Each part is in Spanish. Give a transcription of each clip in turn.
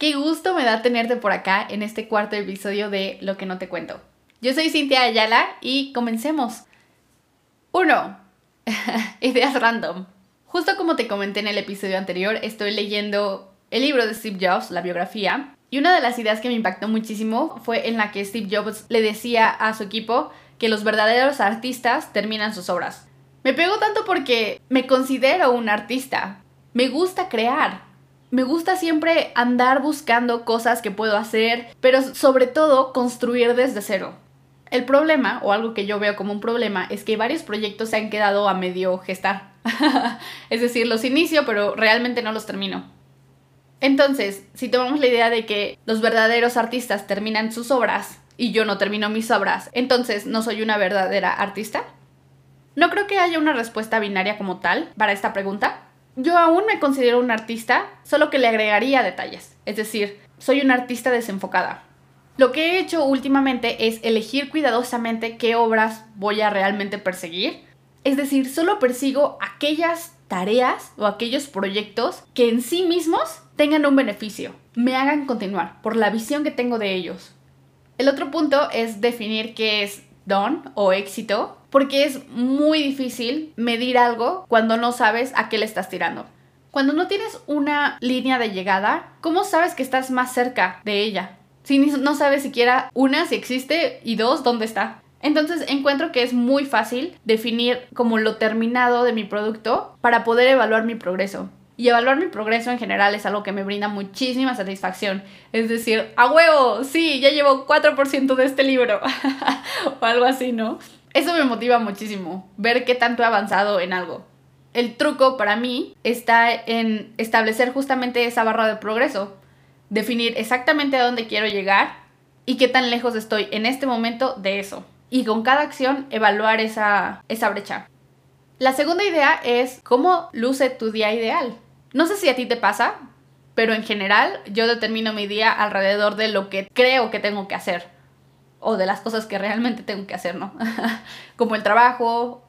Qué gusto me da tenerte por acá en este cuarto episodio de Lo que no te cuento. Yo soy Cintia Ayala y comencemos. 1. Ideas random. Justo como te comenté en el episodio anterior, estoy leyendo el libro de Steve Jobs, la biografía, y una de las ideas que me impactó muchísimo fue en la que Steve Jobs le decía a su equipo que los verdaderos artistas terminan sus obras. Me pegó tanto porque me considero un artista. Me gusta crear. Me gusta siempre andar buscando cosas que puedo hacer, pero sobre todo construir desde cero. El problema, o algo que yo veo como un problema, es que varios proyectos se han quedado a medio gestar. es decir, los inicio, pero realmente no los termino. Entonces, si tomamos la idea de que los verdaderos artistas terminan sus obras y yo no termino mis obras, entonces no soy una verdadera artista. No creo que haya una respuesta binaria como tal para esta pregunta, yo aún me considero un artista, solo que le agregaría detalles. Es decir, soy una artista desenfocada. Lo que he hecho últimamente es elegir cuidadosamente qué obras voy a realmente perseguir. Es decir, solo persigo aquellas tareas o aquellos proyectos que en sí mismos tengan un beneficio, me hagan continuar por la visión que tengo de ellos. El otro punto es definir qué es don o éxito porque es muy difícil medir algo cuando no sabes a qué le estás tirando. Cuando no tienes una línea de llegada, ¿cómo sabes que estás más cerca de ella? Si no sabes siquiera una si existe y dos dónde está. Entonces encuentro que es muy fácil definir como lo terminado de mi producto para poder evaluar mi progreso. Y evaluar mi progreso en general es algo que me brinda muchísima satisfacción. Es decir, a huevo, sí, ya llevo 4% de este libro. o algo así, ¿no? Eso me motiva muchísimo, ver qué tanto he avanzado en algo. El truco para mí está en establecer justamente esa barra de progreso, definir exactamente a dónde quiero llegar y qué tan lejos estoy en este momento de eso. Y con cada acción evaluar esa, esa brecha. La segunda idea es cómo luce tu día ideal. No sé si a ti te pasa, pero en general yo determino mi día alrededor de lo que creo que tengo que hacer o de las cosas que realmente tengo que hacer, ¿no? Como el trabajo,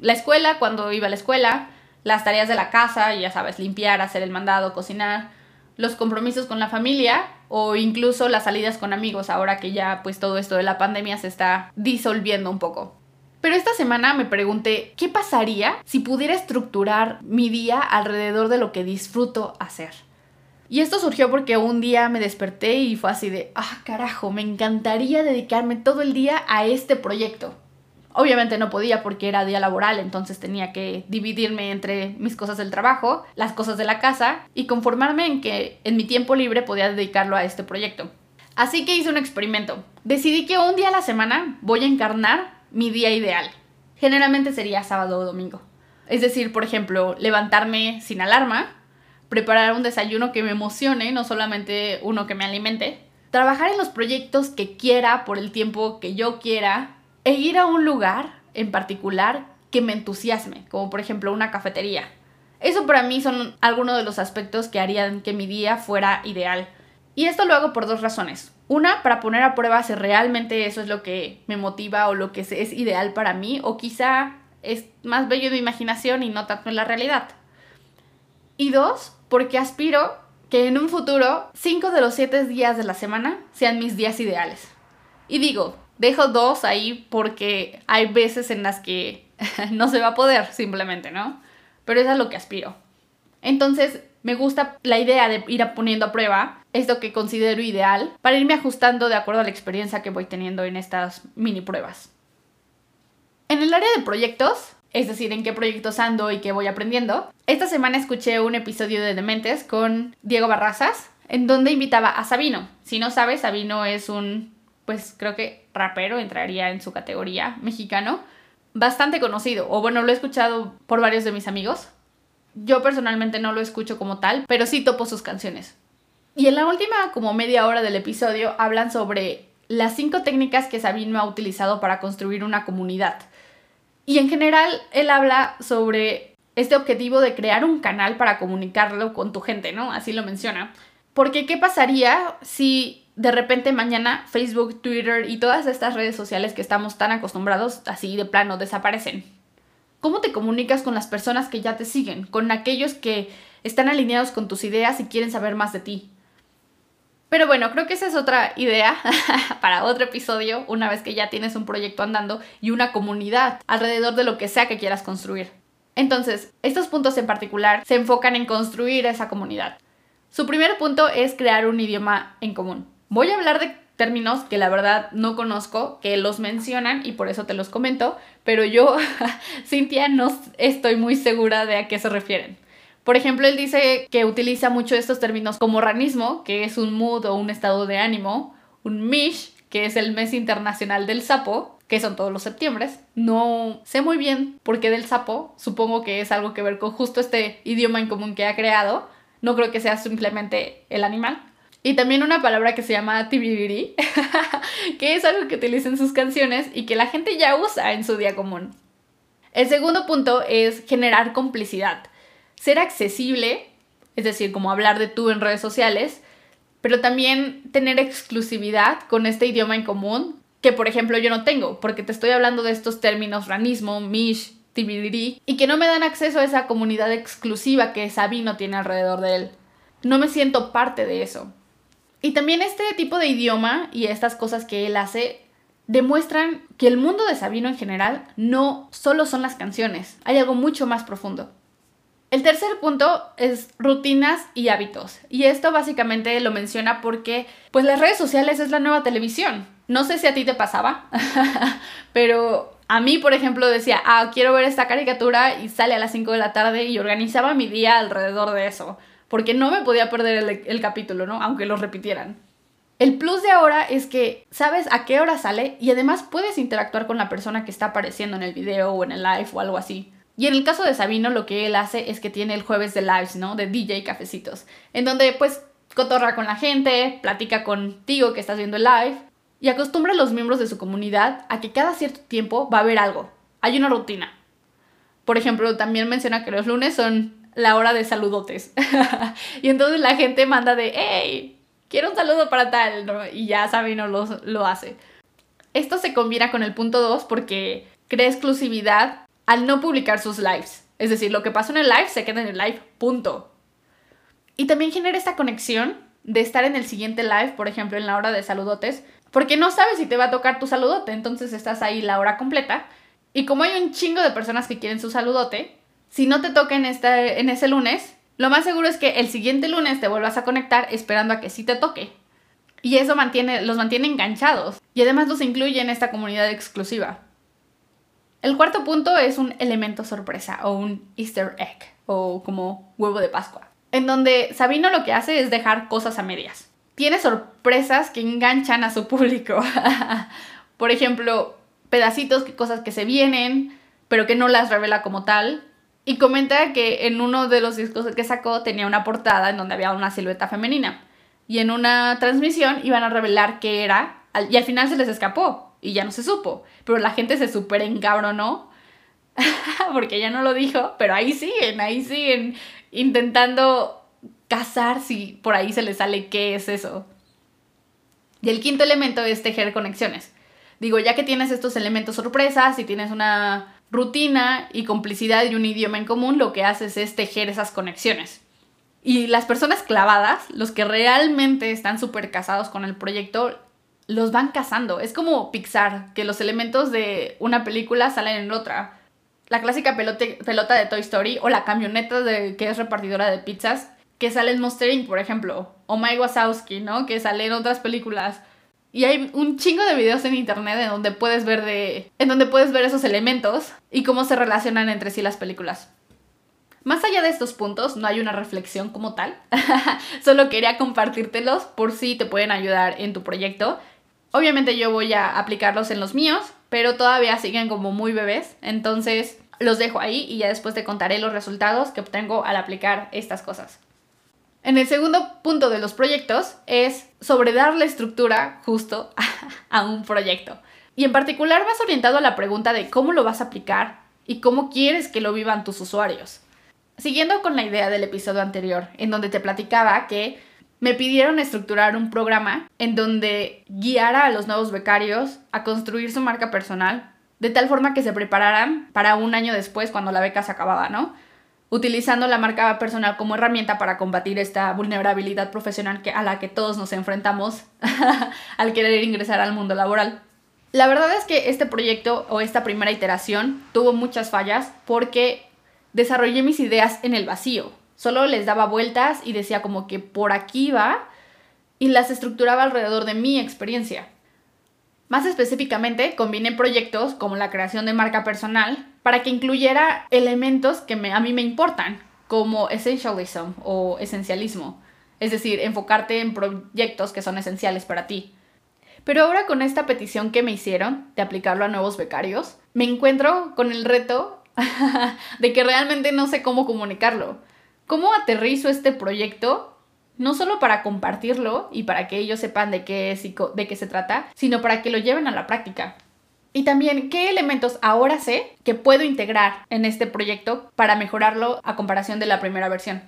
la escuela, cuando iba a la escuela, las tareas de la casa, ya sabes, limpiar, hacer el mandado, cocinar, los compromisos con la familia o incluso las salidas con amigos, ahora que ya pues todo esto de la pandemia se está disolviendo un poco. Pero esta semana me pregunté, ¿qué pasaría si pudiera estructurar mi día alrededor de lo que disfruto hacer? Y esto surgió porque un día me desperté y fue así de, ah, carajo, me encantaría dedicarme todo el día a este proyecto. Obviamente no podía porque era día laboral, entonces tenía que dividirme entre mis cosas del trabajo, las cosas de la casa y conformarme en que en mi tiempo libre podía dedicarlo a este proyecto. Así que hice un experimento. Decidí que un día a la semana voy a encarnar mi día ideal. Generalmente sería sábado o domingo. Es decir, por ejemplo, levantarme sin alarma, preparar un desayuno que me emocione, no solamente uno que me alimente, trabajar en los proyectos que quiera por el tiempo que yo quiera e ir a un lugar en particular que me entusiasme, como por ejemplo una cafetería. Eso para mí son algunos de los aspectos que harían que mi día fuera ideal. Y esto lo hago por dos razones. Una, para poner a prueba si realmente eso es lo que me motiva o lo que es ideal para mí, o quizá es más bello de mi imaginación y no tanto en la realidad. Y dos, porque aspiro que en un futuro 5 de los 7 días de la semana sean mis días ideales. Y digo, dejo dos ahí porque hay veces en las que no se va a poder simplemente, ¿no? Pero eso es lo que aspiro. Entonces, me gusta la idea de ir poniendo a prueba esto que considero ideal para irme ajustando de acuerdo a la experiencia que voy teniendo en estas mini pruebas. En el área de proyectos, es decir, en qué proyectos ando y qué voy aprendiendo. Esta semana escuché un episodio de Dementes con Diego Barrazas, en donde invitaba a Sabino. Si no sabes, Sabino es un, pues creo que rapero, entraría en su categoría mexicano, bastante conocido, o bueno, lo he escuchado por varios de mis amigos. Yo personalmente no lo escucho como tal, pero sí topo sus canciones. Y en la última como media hora del episodio hablan sobre las cinco técnicas que Sabino ha utilizado para construir una comunidad. Y en general, él habla sobre este objetivo de crear un canal para comunicarlo con tu gente, ¿no? Así lo menciona. Porque, ¿qué pasaría si de repente mañana Facebook, Twitter y todas estas redes sociales que estamos tan acostumbrados así de plano desaparecen? ¿Cómo te comunicas con las personas que ya te siguen? Con aquellos que están alineados con tus ideas y quieren saber más de ti. Pero bueno, creo que esa es otra idea para otro episodio, una vez que ya tienes un proyecto andando y una comunidad alrededor de lo que sea que quieras construir. Entonces, estos puntos en particular se enfocan en construir esa comunidad. Su primer punto es crear un idioma en común. Voy a hablar de términos que la verdad no conozco, que los mencionan y por eso te los comento, pero yo, Cintia, no estoy muy segura de a qué se refieren. Por ejemplo, él dice que utiliza mucho estos términos como ranismo, que es un mood o un estado de ánimo, un mish, que es el mes internacional del sapo, que son todos los septiembre. No sé muy bien por qué del sapo, supongo que es algo que ver con justo este idioma en común que ha creado. No creo que sea simplemente el animal. Y también una palabra que se llama tibiriri, que es algo que utiliza en sus canciones y que la gente ya usa en su día común. El segundo punto es generar complicidad ser accesible, es decir, como hablar de tú en redes sociales, pero también tener exclusividad con este idioma en común que, por ejemplo, yo no tengo, porque te estoy hablando de estos términos ranismo, mish, tibiriri, y que no me dan acceso a esa comunidad exclusiva que Sabino tiene alrededor de él. No me siento parte de eso. Y también este tipo de idioma y estas cosas que él hace demuestran que el mundo de Sabino en general no solo son las canciones, hay algo mucho más profundo. El tercer punto es rutinas y hábitos. Y esto básicamente lo menciona porque pues las redes sociales es la nueva televisión. No sé si a ti te pasaba, pero a mí, por ejemplo, decía, ah, quiero ver esta caricatura y sale a las 5 de la tarde y organizaba mi día alrededor de eso, porque no me podía perder el, el capítulo, ¿no? Aunque lo repitieran. El plus de ahora es que sabes a qué hora sale y además puedes interactuar con la persona que está apareciendo en el video o en el live o algo así. Y en el caso de Sabino, lo que él hace es que tiene el jueves de lives, ¿no? De DJ Cafecitos, en donde pues cotorra con la gente, platica contigo que estás viendo el live y acostumbra a los miembros de su comunidad a que cada cierto tiempo va a haber algo. Hay una rutina. Por ejemplo, también menciona que los lunes son la hora de saludotes. y entonces la gente manda de, hey, quiero un saludo para tal, y ya Sabino lo, lo hace. Esto se combina con el punto 2 porque crea exclusividad al no publicar sus lives. Es decir, lo que pasó en el live se queda en el live, punto. Y también genera esta conexión de estar en el siguiente live, por ejemplo, en la hora de saludotes, porque no sabes si te va a tocar tu saludote, entonces estás ahí la hora completa. Y como hay un chingo de personas que quieren su saludote, si no te toca en, en ese lunes, lo más seguro es que el siguiente lunes te vuelvas a conectar esperando a que sí te toque. Y eso mantiene, los mantiene enganchados. Y además los incluye en esta comunidad exclusiva. El cuarto punto es un elemento sorpresa o un easter egg o como huevo de Pascua, en donde Sabino lo que hace es dejar cosas a medias. Tiene sorpresas que enganchan a su público. Por ejemplo, pedacitos, cosas que se vienen, pero que no las revela como tal. Y comenta que en uno de los discos que sacó tenía una portada en donde había una silueta femenina. Y en una transmisión iban a revelar qué era y al final se les escapó y ya no se supo. Pero la gente se súper encabronó porque ya no lo dijo, pero ahí siguen, ahí siguen intentando cazar si por ahí se les sale qué es eso. Y el quinto elemento es tejer conexiones. Digo, ya que tienes estos elementos sorpresas y tienes una rutina y complicidad y un idioma en común, lo que haces es tejer esas conexiones. Y las personas clavadas, los que realmente están súper casados con el proyecto, los van cazando. Es como Pixar, que los elementos de una película salen en otra. La clásica pelota de Toy Story o la camioneta de, que es repartidora de pizzas, que sale en Monster Inc., por ejemplo. O Mike Wazowski, ¿no? Que sale en otras películas. Y hay un chingo de videos en internet en donde puedes ver de. en donde puedes ver esos elementos y cómo se relacionan entre sí las películas. Más allá de estos puntos, no hay una reflexión como tal. Solo quería compartírtelos por si te pueden ayudar en tu proyecto Obviamente yo voy a aplicarlos en los míos, pero todavía siguen como muy bebés, entonces los dejo ahí y ya después te contaré los resultados que obtengo al aplicar estas cosas. En el segundo punto de los proyectos es sobre darle estructura justo a un proyecto. Y en particular vas orientado a la pregunta de cómo lo vas a aplicar y cómo quieres que lo vivan tus usuarios. Siguiendo con la idea del episodio anterior, en donde te platicaba que me pidieron estructurar un programa en donde guiara a los nuevos becarios a construir su marca personal, de tal forma que se prepararan para un año después cuando la beca se acababa, ¿no? utilizando la marca personal como herramienta para combatir esta vulnerabilidad profesional que, a la que todos nos enfrentamos al querer ingresar al mundo laboral. La verdad es que este proyecto o esta primera iteración tuvo muchas fallas porque desarrollé mis ideas en el vacío. Solo les daba vueltas y decía como que por aquí va y las estructuraba alrededor de mi experiencia. Más específicamente, combiné proyectos como la creación de marca personal para que incluyera elementos que a mí me importan, como essentialism o esencialismo, es decir, enfocarte en proyectos que son esenciales para ti. Pero ahora con esta petición que me hicieron de aplicarlo a nuevos becarios, me encuentro con el reto de que realmente no sé cómo comunicarlo. ¿Cómo aterrizo este proyecto no solo para compartirlo y para que ellos sepan de qué, es de qué se trata, sino para que lo lleven a la práctica. Y también qué elementos ahora sé que puedo integrar en este proyecto para mejorarlo a comparación de la primera versión.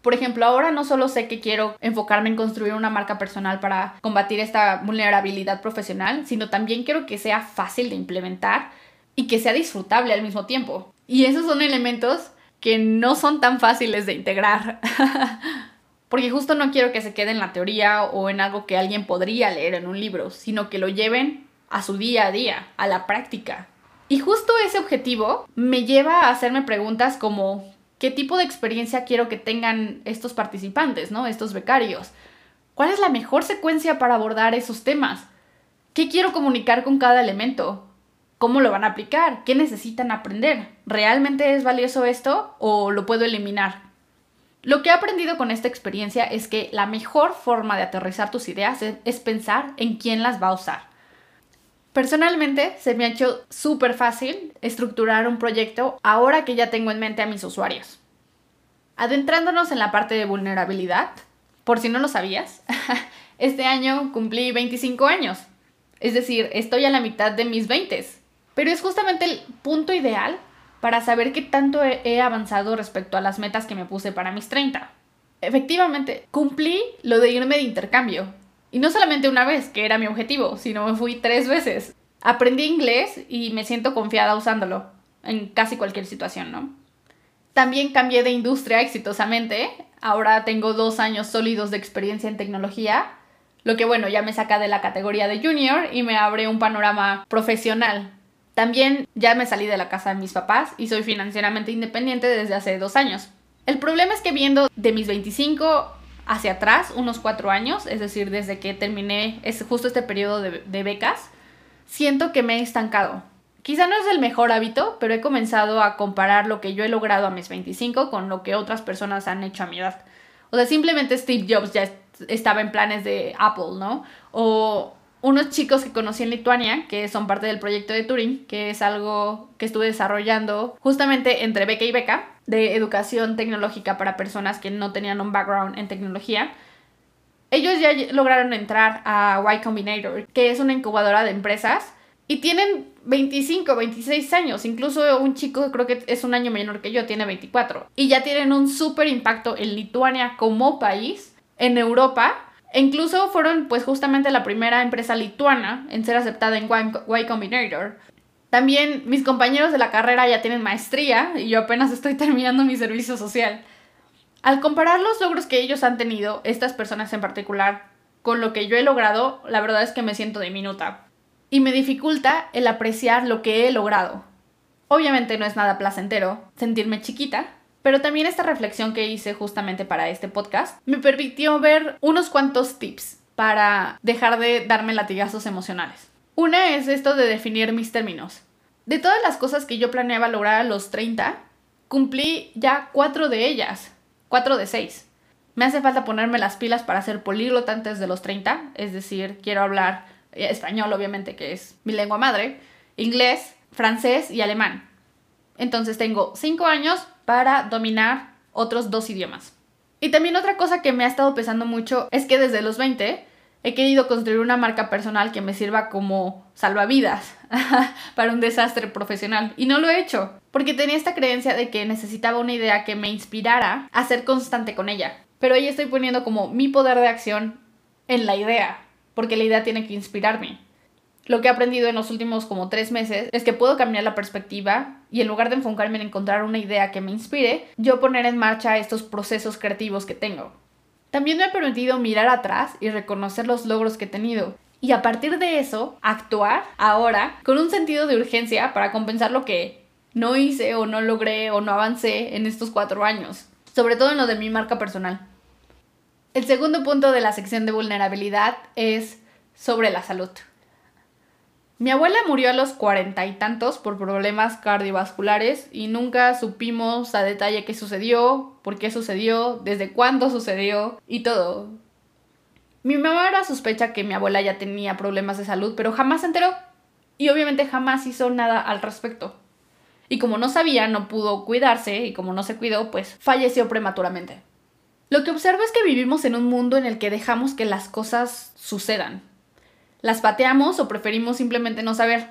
Por ejemplo, ahora no solo sé que quiero enfocarme en construir una marca personal para combatir esta vulnerabilidad profesional, sino también quiero que sea fácil de implementar y que sea disfrutable al mismo tiempo. Y esos son elementos que no son tan fáciles de integrar. porque justo no quiero que se quede en la teoría o en algo que alguien podría leer en un libro, sino que lo lleven a su día a día, a la práctica. Y justo ese objetivo me lleva a hacerme preguntas como qué tipo de experiencia quiero que tengan estos participantes, ¿no? Estos becarios. ¿Cuál es la mejor secuencia para abordar esos temas? ¿Qué quiero comunicar con cada elemento? ¿Cómo lo van a aplicar? ¿Qué necesitan aprender? ¿Realmente es valioso esto o lo puedo eliminar? Lo que he aprendido con esta experiencia es que la mejor forma de aterrizar tus ideas es, pensar en quién las va a usar. Personalmente se me ha hecho súper fácil estructurar un proyecto ahora que ya tengo en mente a mis usuarios. Adentrándonos en la parte de vulnerabilidad, por si no lo sabías, este año cumplí 25 años. Es decir, estoy a la mitad de mis 20. Pero es justamente el punto ideal para saber qué tanto he avanzado respecto a las metas que me puse para mis 30. Efectivamente, cumplí lo de irme de intercambio. Y no solamente una vez, que era mi objetivo, sino me fui tres veces. Aprendí inglés y me siento confiada usándolo en casi cualquier situación, ¿no? También cambié de industria exitosamente. Ahora tengo dos años sólidos de experiencia en tecnología, lo que bueno, ya me saca de la categoría de junior y me abre un panorama profesional también ya me salí de la casa de mis papás y soy financieramente independiente desde hace dos años. El problema es que viendo de mis 25 hacia atrás, unos cuatro años, es decir, desde que terminé es justo este periodo de, de becas, siento que me he estancado. Quizá no es el mejor hábito, pero he comenzado a comparar lo que yo he logrado a mis 25 con lo que otras personas han hecho a mi edad. O sea, simplemente Steve Jobs ya estaba en planes de Apple, ¿no? O unos chicos que conocí en Lituania, que son parte del proyecto de Turing, que es algo que estuve desarrollando justamente entre beca y beca, de educación tecnológica para personas que no tenían un background en tecnología. Ellos ya lograron entrar a Y Combinator, que es una incubadora de empresas, y tienen 25, 26 años. Incluso un chico, creo que es un año menor que yo, tiene 24. Y ya tienen un súper impacto en Lituania como país, en Europa e incluso fueron pues justamente la primera empresa lituana en ser aceptada en Y Combinator. También mis compañeros de la carrera ya tienen maestría y yo apenas estoy terminando mi servicio social. Al comparar los logros que ellos han tenido, estas personas en particular, con lo que yo he logrado, la verdad es que me siento diminuta. Y me dificulta el apreciar lo que he logrado. Obviamente no es nada placentero sentirme chiquita, pero también esta reflexión que hice justamente para este podcast me permitió ver unos cuantos tips para dejar de darme latigazos emocionales. Una es esto de definir mis términos. De todas las cosas que yo planeaba lograr a los 30, cumplí ya cuatro de ellas, cuatro de seis. Me hace falta ponerme las pilas para ser políglota antes de los 30, es decir, quiero hablar eh, español, obviamente, que es mi lengua madre, inglés, francés y alemán. Entonces tengo cinco años para dominar otros dos idiomas. Y también otra cosa que me ha estado pesando mucho es que desde los 20 he querido construir una marca personal que me sirva como salvavidas para un desastre profesional. Y no lo he hecho, porque tenía esta creencia de que necesitaba una idea que me inspirara a ser constante con ella. Pero ahí estoy poniendo como mi poder de acción en la idea, porque la idea tiene que inspirarme. Lo que he aprendido en los últimos como tres meses es que puedo cambiar la perspectiva y en lugar de enfocarme en encontrar una idea que me inspire, yo poner en marcha estos procesos creativos que tengo. También me ha permitido mirar atrás y reconocer los logros que he tenido. Y a partir de eso, actuar ahora con un sentido de urgencia para compensar lo que no hice o no logré o no avancé en estos cuatro años. Sobre todo en lo de mi marca personal. El segundo punto de la sección de vulnerabilidad es sobre la salud. Mi abuela murió a los cuarenta y tantos por problemas cardiovasculares y nunca supimos a detalle qué sucedió, por qué sucedió, desde cuándo sucedió y todo. Mi mamá era sospecha que mi abuela ya tenía problemas de salud, pero jamás se enteró. Y obviamente jamás hizo nada al respecto. Y como no sabía, no pudo cuidarse y como no se cuidó, pues falleció prematuramente. Lo que observo es que vivimos en un mundo en el que dejamos que las cosas sucedan las pateamos o preferimos simplemente no saber.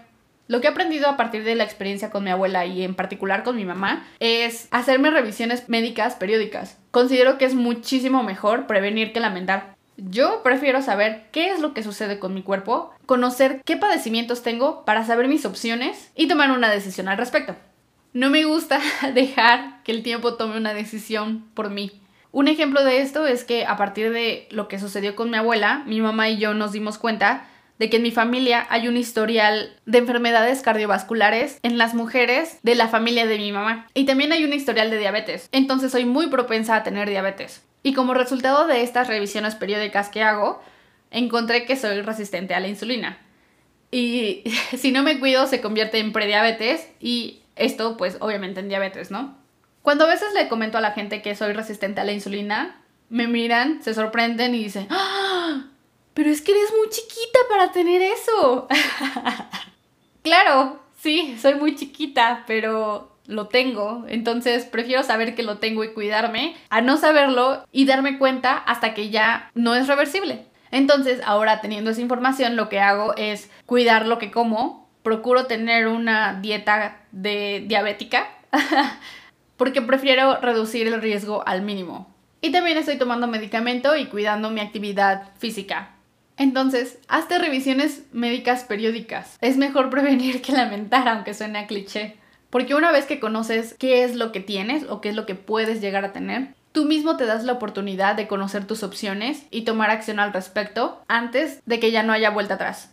Lo que he aprendido a partir de la experiencia con mi abuela y en particular con mi mamá es hacerme revisiones médicas periódicas. Considero que es muchísimo mejor prevenir que lamentar. Yo prefiero saber qué es lo que sucede con mi cuerpo, conocer qué padecimientos tengo para saber mis opciones y tomar una decisión al respecto. No me gusta dejar que el tiempo tome una decisión por mí. Un ejemplo de esto es que a partir de lo que sucedió con mi abuela, mi mamá y yo nos dimos cuenta de que en mi familia hay un historial de enfermedades cardiovasculares en las mujeres de la familia de mi mamá. Y también hay un historial de diabetes. Entonces soy muy propensa a tener diabetes. Y como resultado de estas revisiones periódicas que hago, encontré que soy resistente a la insulina. Y si no me cuido se convierte en prediabetes y esto pues obviamente en diabetes, ¿no? Cuando a veces le comento a la gente que soy resistente a la insulina, me miran, se sorprenden y dicen, ¡Ah! Pero es que eres muy chiquita para tener eso. claro, sí, soy muy chiquita, pero lo tengo. Entonces prefiero saber que lo tengo y cuidarme a no saberlo y darme cuenta hasta que ya no es reversible. Entonces, ahora teniendo esa información, lo que hago es cuidar lo que como. Procuro tener una dieta de diabética porque prefiero reducir el riesgo al mínimo. Y también estoy tomando medicamento y cuidando mi actividad física. Entonces, hazte revisiones médicas periódicas. Es mejor prevenir que lamentar, aunque suene a cliché. Porque una vez que conoces qué es lo que tienes o qué es lo que puedes llegar a tener, tú mismo te das la oportunidad de conocer tus opciones y tomar acción al respecto antes de que ya no haya vuelta atrás.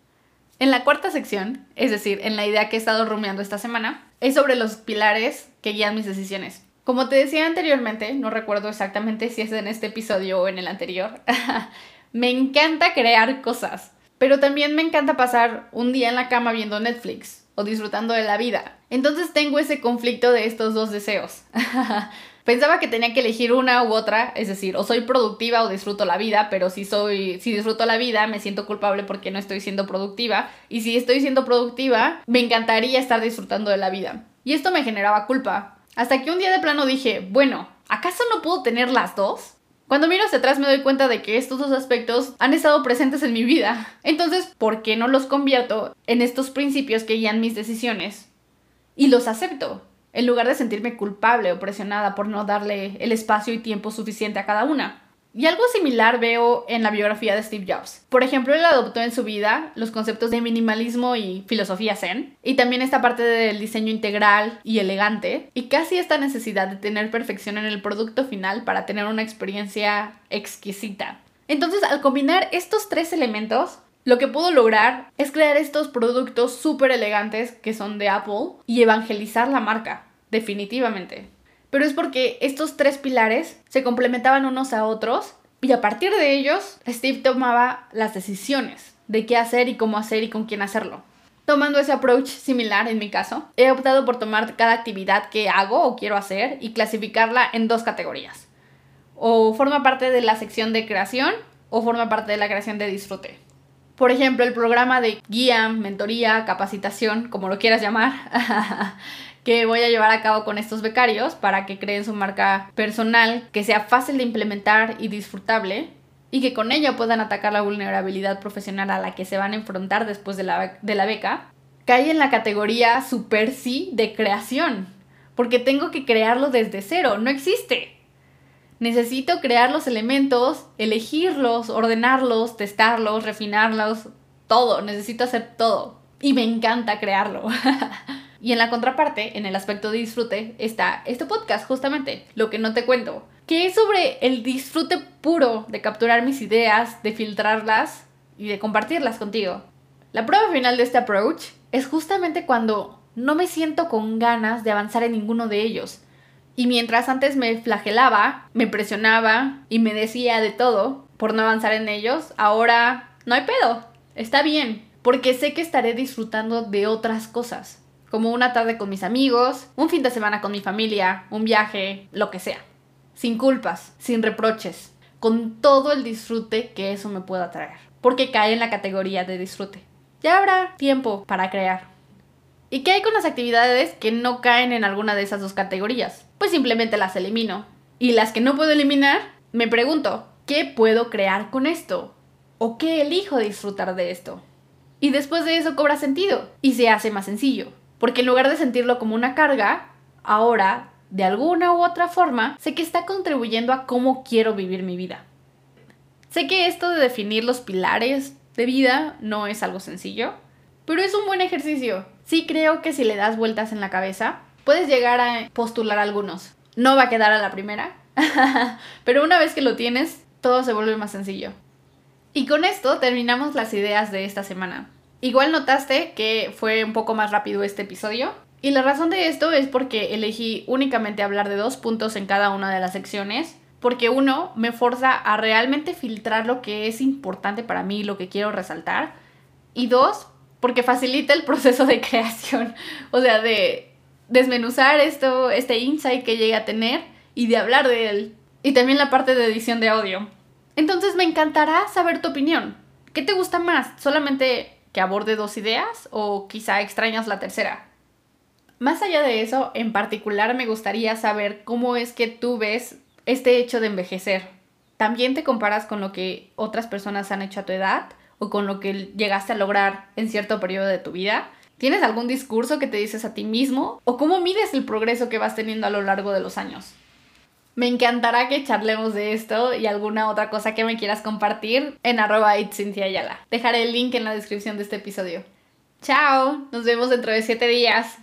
En la cuarta sección, es decir, en la idea que he estado rumiando esta semana, es sobre los pilares que guían mis decisiones. Como te decía anteriormente, no recuerdo exactamente si es en este episodio o en el anterior, Me encanta crear cosas, pero también me encanta pasar un día en la cama viendo Netflix o disfrutando de la vida. Entonces tengo ese conflicto de estos dos deseos. Pensaba que tenía que elegir una u otra, es decir, o soy productiva o disfruto la vida, pero si soy si disfruto la vida me siento culpable porque no estoy siendo productiva y si estoy siendo productiva me encantaría estar disfrutando de la vida. Y esto me generaba culpa, hasta que un día de plano dije, bueno, ¿acaso no puedo tener las dos? Cuando miro hacia atrás me doy cuenta de que estos dos aspectos han estado presentes en mi vida. Entonces, ¿por qué no los convierto en estos principios que guían mis decisiones? Y los acepto, en lugar de sentirme culpable o presionada por no darle el espacio y tiempo suficiente a cada una. Y algo similar veo en la biografía de Steve Jobs. Por ejemplo, él adoptó en su vida los conceptos de minimalismo y filosofía zen, y también esta parte del diseño integral y elegante, y casi esta necesidad de tener perfección en el producto final para tener una experiencia exquisita. Entonces, al combinar estos tres elementos, lo que pudo lograr es crear estos productos súper elegantes que son de Apple y evangelizar la marca, definitivamente pero es porque estos tres pilares se complementaban unos a otros y a partir de ellos Steve tomaba las decisiones de qué hacer y cómo hacer y con quién hacerlo. Tomando ese approach similar en mi caso, he optado por tomar cada actividad que hago o quiero hacer y clasificarla en dos categorías. O forma parte de la sección de creación o forma parte de la creación de disfrute. Por ejemplo, el programa de guía, mentoría, capacitación, como lo quieras llamar, que voy a llevar a cabo con estos becarios para que creen su marca personal, que sea fácil de implementar y disfrutable y que con ello puedan atacar la vulnerabilidad profesional a la que se van a enfrentar después de la, de la beca, cae en la categoría super sí de creación, porque tengo que crearlo desde cero, no existe. Necesito crear los elementos, elegirlos, ordenarlos, testarlos, refinarlos, todo, necesito hacer todo. Y me encanta crearlo. y en la contraparte, en el aspecto de disfrute, está este podcast, justamente, lo que no te cuento, que es sobre el disfrute puro de capturar mis ideas, de filtrarlas y de compartirlas contigo. La prueba final de este approach es justamente cuando no me siento con ganas de avanzar en ninguno de ellos. Y mientras antes me flagelaba, me presionaba y me decía de todo por no avanzar en ellos, ahora no hay pedo. Está bien, porque sé que estaré disfrutando de otras cosas, como una tarde con mis amigos, un fin de semana con mi familia, un viaje, lo que sea. Sin culpas, sin reproches, con todo el disfrute que eso me pueda traer, porque cae en la categoría de disfrute ya habrá tiempo para crear. ¿Y qué hay con las actividades que no caen en alguna de esas dos categorías? Pues simplemente las elimino. Y las que no puedo eliminar, me pregunto, ¿qué puedo crear con esto? ¿O qué elijo disfrutar de esto? Y después de eso cobra sentido y se hace más sencillo. Porque en lugar de sentirlo como una carga, ahora, de alguna u otra forma, sé que está contribuyendo a cómo quiero vivir mi vida. Sé que esto de definir los pilares de vida no es algo sencillo, pero es un buen ejercicio. Sí creo que si le das vueltas en la cabeza, puedes llegar a postular algunos. No va a quedar a la primera, pero una vez que lo tienes, todo se vuelve más sencillo. Y con esto terminamos las ideas de esta semana. Igual notaste que fue un poco más rápido este episodio. Y la razón de esto es porque elegí únicamente hablar de dos puntos en cada una de las secciones porque uno me forza a realmente filtrar lo que es importante para mí, lo que quiero resaltar, y dos, porque facilita el proceso de creación, o sea, de desmenuzar esto, este insight que llegue a tener y de hablar de él, y también la parte de edición de audio. Entonces me encantará saber tu opinión. ¿Qué te gusta más? ¿Solamente que aborde dos ideas o quizá extrañas la tercera? Más allá de eso, en particular me gustaría saber cómo es que tú ves este hecho de envejecer. ¿También te comparas con lo que otras personas han hecho a tu edad o con lo que llegaste a lograr en cierto periodo de tu vida? ¿Tienes algún discurso que te dices a ti mismo? ¿O cómo mides el progreso que vas teniendo a lo largo de los años? Me encantará que charlemos de esto y alguna otra cosa que me quieras compartir en arroba Dejaré el link en la descripción de este episodio. Chao, nos vemos dentro de 7 días.